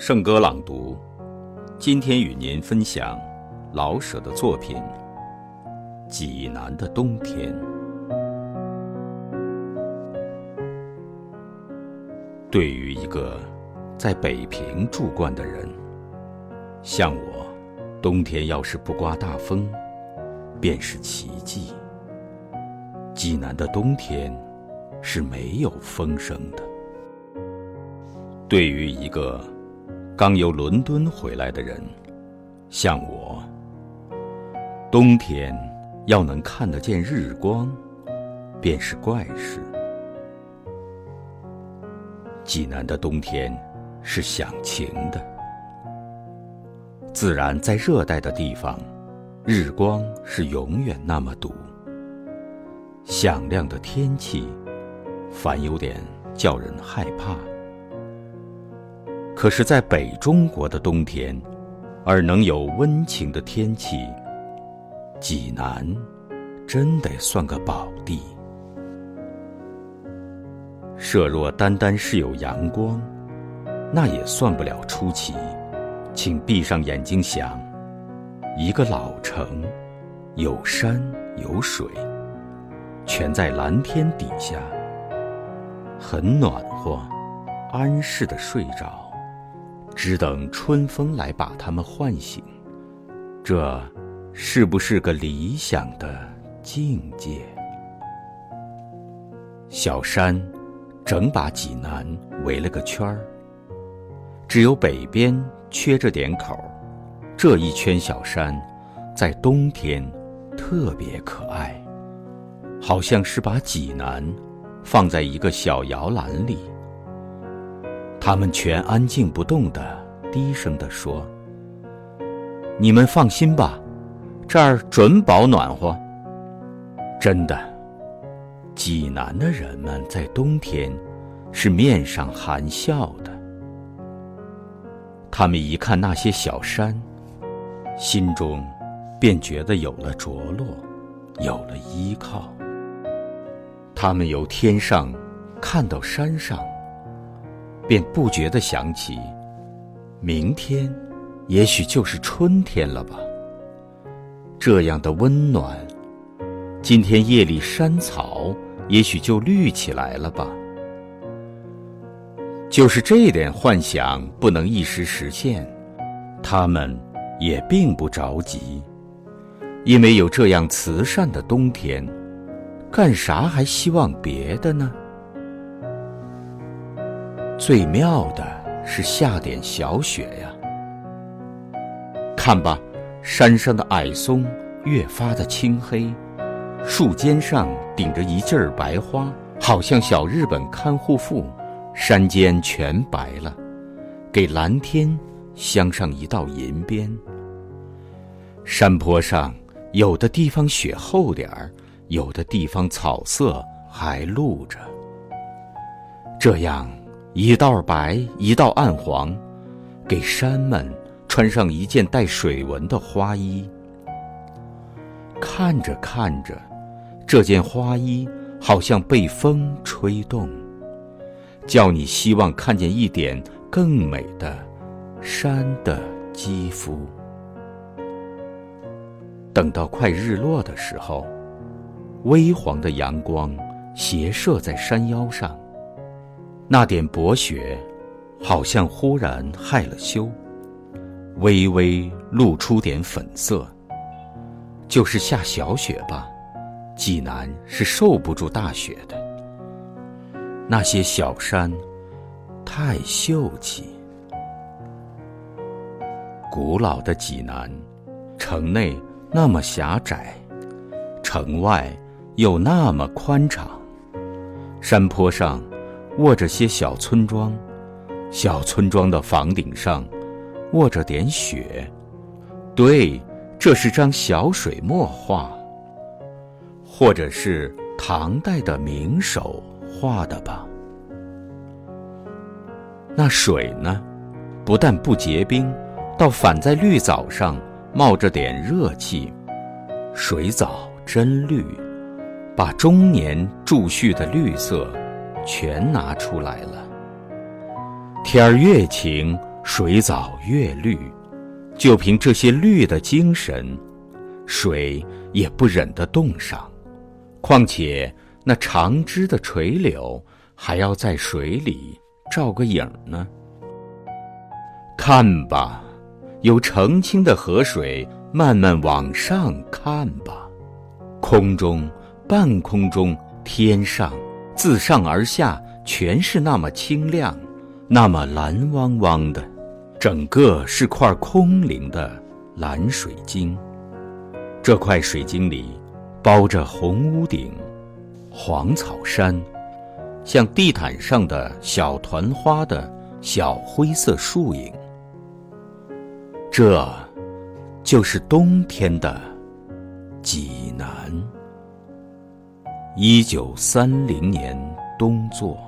圣歌朗读，今天与您分享老舍的作品《济南的冬天》。对于一个在北平住惯的人，像我，冬天要是不刮大风，便是奇迹。济南的冬天是没有风声的。对于一个刚由伦敦回来的人，像我，冬天要能看得见日光，便是怪事。济南的冬天是响晴的，自然在热带的地方，日光是永远那么毒。响亮的天气，反有点叫人害怕。可是，在北中国的冬天，而能有温情的天气，济南真得算个宝地。设若单单是有阳光，那也算不了出奇。请闭上眼睛想，一个老城，有山有水，全在蓝天底下，很暖和，安适的睡着。只等春风来把他们唤醒，这是不是个理想的境界？小山整把济南围了个圈儿，只有北边缺着点口。这一圈小山，在冬天特别可爱，好像是把济南放在一个小摇篮里。他们全安静不动的，低声地说：“你们放心吧，这儿准保暖和。”真的，济南的人们在冬天是面上含笑的。他们一看那些小山，心中便觉得有了着落，有了依靠。他们由天上看到山上。便不觉地想起，明天，也许就是春天了吧。这样的温暖，今天夜里山草也许就绿起来了吧。就是这点幻想不能一时实现，他们也并不着急，因为有这样慈善的冬天，干啥还希望别的呢？最妙的是下点小雪呀！看吧，山上的矮松越发的青黑，树尖上顶着一劲儿白花，好像小日本看护妇。山间全白了，给蓝天镶上一道银边。山坡上有的地方雪厚点儿，有的地方草色还露着。这样。一道白，一道暗黄，给山们穿上一件带水纹的花衣。看着看着，这件花衣好像被风吹动，叫你希望看见一点更美的山的肌肤。等到快日落的时候，微黄的阳光斜射在山腰上。那点薄雪，好像忽然害了羞，微微露出点粉色。就是下小雪吧，济南是受不住大雪的。那些小山，太秀气。古老的济南，城内那么狭窄，城外又那么宽敞，山坡上。卧着些小村庄，小村庄的房顶上卧着点雪。对，这是张小水墨画，或者是唐代的名手画的吧？那水呢？不但不结冰，倒反在绿藻上冒着点热气。水藻真绿，把中年贮蓄的绿色。全拿出来了。天儿越晴，水藻越绿，就凭这些绿的精神，水也不忍得冻上。况且那长枝的垂柳，还要在水里照个影呢。看吧，有澄清的河水慢慢往上看吧，空中、半空中、天上，自上而下，全是那么清亮，那么蓝汪汪的，整个是块空灵的蓝水晶。这块水晶里，包着红屋顶、黄草山，像地毯上的小团花的小灰色树影。这，就是冬天的济南。一九三零年冬作。